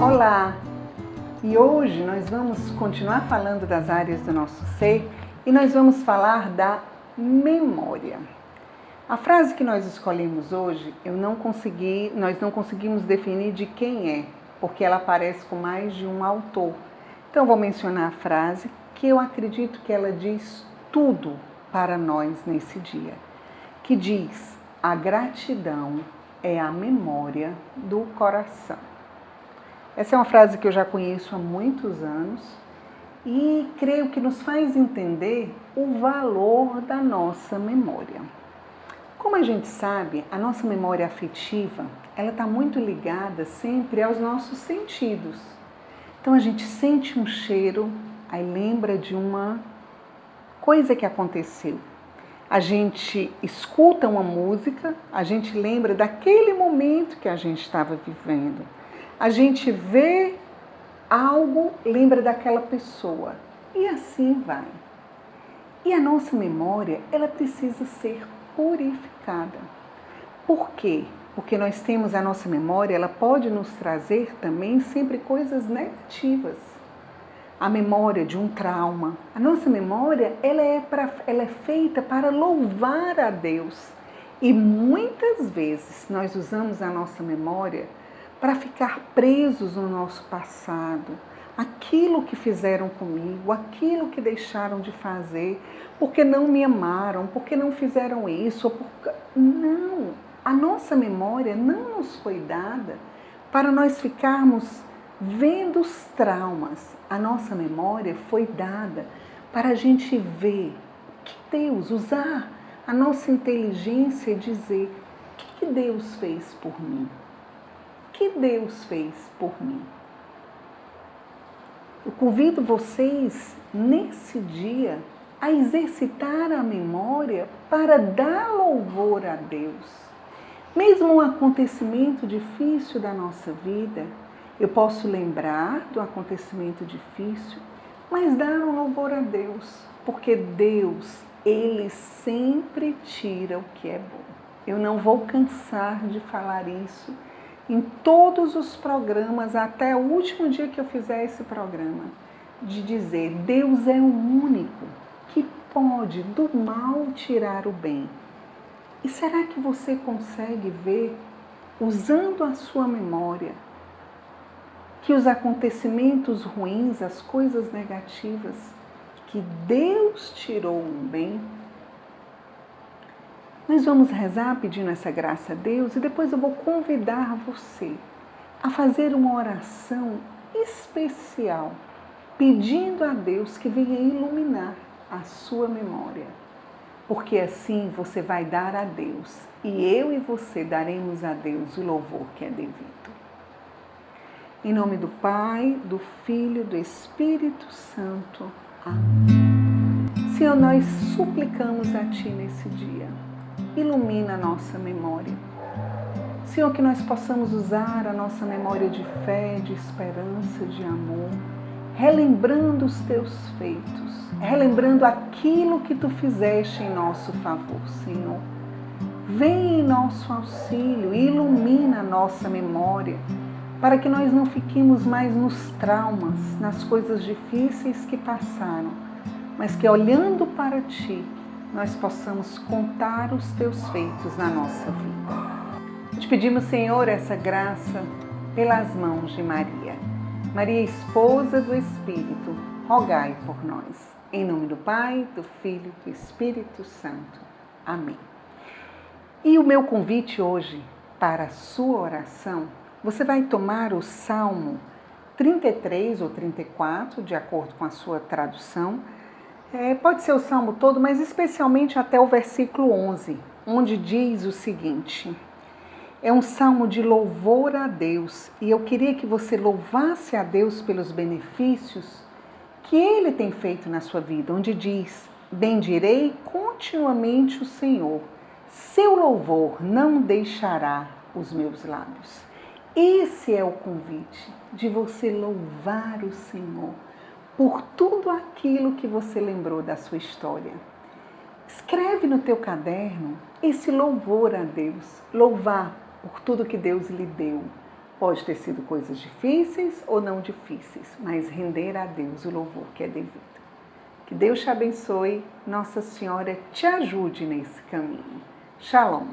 Olá! E hoje nós vamos continuar falando das áreas do nosso ser e nós vamos falar da memória. A frase que nós escolhemos hoje, eu não consegui, nós não conseguimos definir de quem é, porque ela aparece com mais de um autor. Então vou mencionar a frase que eu acredito que ela diz tudo para nós nesse dia, que diz: a gratidão é a memória do coração. Essa é uma frase que eu já conheço há muitos anos e creio que nos faz entender o valor da nossa memória. Como a gente sabe, a nossa memória afetiva, ela está muito ligada sempre aos nossos sentidos. Então a gente sente um cheiro, aí lembra de uma coisa que aconteceu a gente escuta uma música, a gente lembra daquele momento que a gente estava vivendo. A gente vê algo, lembra daquela pessoa. E assim vai. E a nossa memória, ela precisa ser purificada. Por quê? Porque nós temos a nossa memória, ela pode nos trazer também sempre coisas negativas a memória de um trauma. A nossa memória ela é, pra, ela é feita para louvar a Deus. E muitas vezes nós usamos a nossa memória para ficar presos no nosso passado, aquilo que fizeram comigo, aquilo que deixaram de fazer, porque não me amaram, porque não fizeram isso, porque... não, a nossa memória não nos foi dada para nós ficarmos vendo os traumas, a nossa memória foi dada para a gente ver que Deus, usar a nossa inteligência e dizer: o que, que Deus fez por mim? Que Deus fez por mim? Eu convido vocês nesse dia a exercitar a memória para dar louvor a Deus. Mesmo um acontecimento difícil da nossa vida, eu posso lembrar do acontecimento difícil, mas dar um louvor a Deus, porque Deus, Ele sempre tira o que é bom. Eu não vou cansar de falar isso em todos os programas, até o último dia que eu fizer esse programa, de dizer: Deus é o único que pode do mal tirar o bem. E será que você consegue ver, usando a sua memória, que os acontecimentos ruins, as coisas negativas que Deus tirou um bem, nós vamos rezar pedindo essa graça a Deus e depois eu vou convidar você a fazer uma oração especial, pedindo a Deus que venha iluminar a sua memória. Porque assim você vai dar a Deus e eu e você daremos a Deus o louvor que é devido. Em nome do Pai, do Filho, do Espírito Santo. Amém. Senhor, nós suplicamos a Ti nesse dia. Ilumina a nossa memória. Senhor, que nós possamos usar a nossa memória de fé, de esperança, de amor, relembrando os Teus feitos, relembrando aquilo que Tu fizeste em nosso favor, Senhor. Vem em nosso auxílio, ilumina a nossa memória para que nós não fiquemos mais nos traumas, nas coisas difíceis que passaram, mas que olhando para Ti, nós possamos contar os Teus feitos na nossa vida. Te pedimos, Senhor, essa graça pelas mãos de Maria. Maria, esposa do Espírito, rogai por nós. Em nome do Pai, do Filho e do Espírito Santo. Amém. E o meu convite hoje para a sua oração você vai tomar o Salmo 33 ou 34, de acordo com a sua tradução. É, pode ser o salmo todo, mas especialmente até o versículo 11, onde diz o seguinte: é um salmo de louvor a Deus e eu queria que você louvasse a Deus pelos benefícios que Ele tem feito na sua vida, onde diz: Bendirei continuamente o Senhor, seu louvor não deixará os meus lábios. Esse é o convite de você louvar o Senhor por tudo aquilo que você lembrou da sua história. Escreve no teu caderno esse louvor a Deus, louvar por tudo que Deus lhe deu, Pode ter sido coisas difíceis ou não difíceis, mas render a Deus o louvor que é devido. Que Deus te abençoe, Nossa Senhora te ajude nesse caminho. Shalom.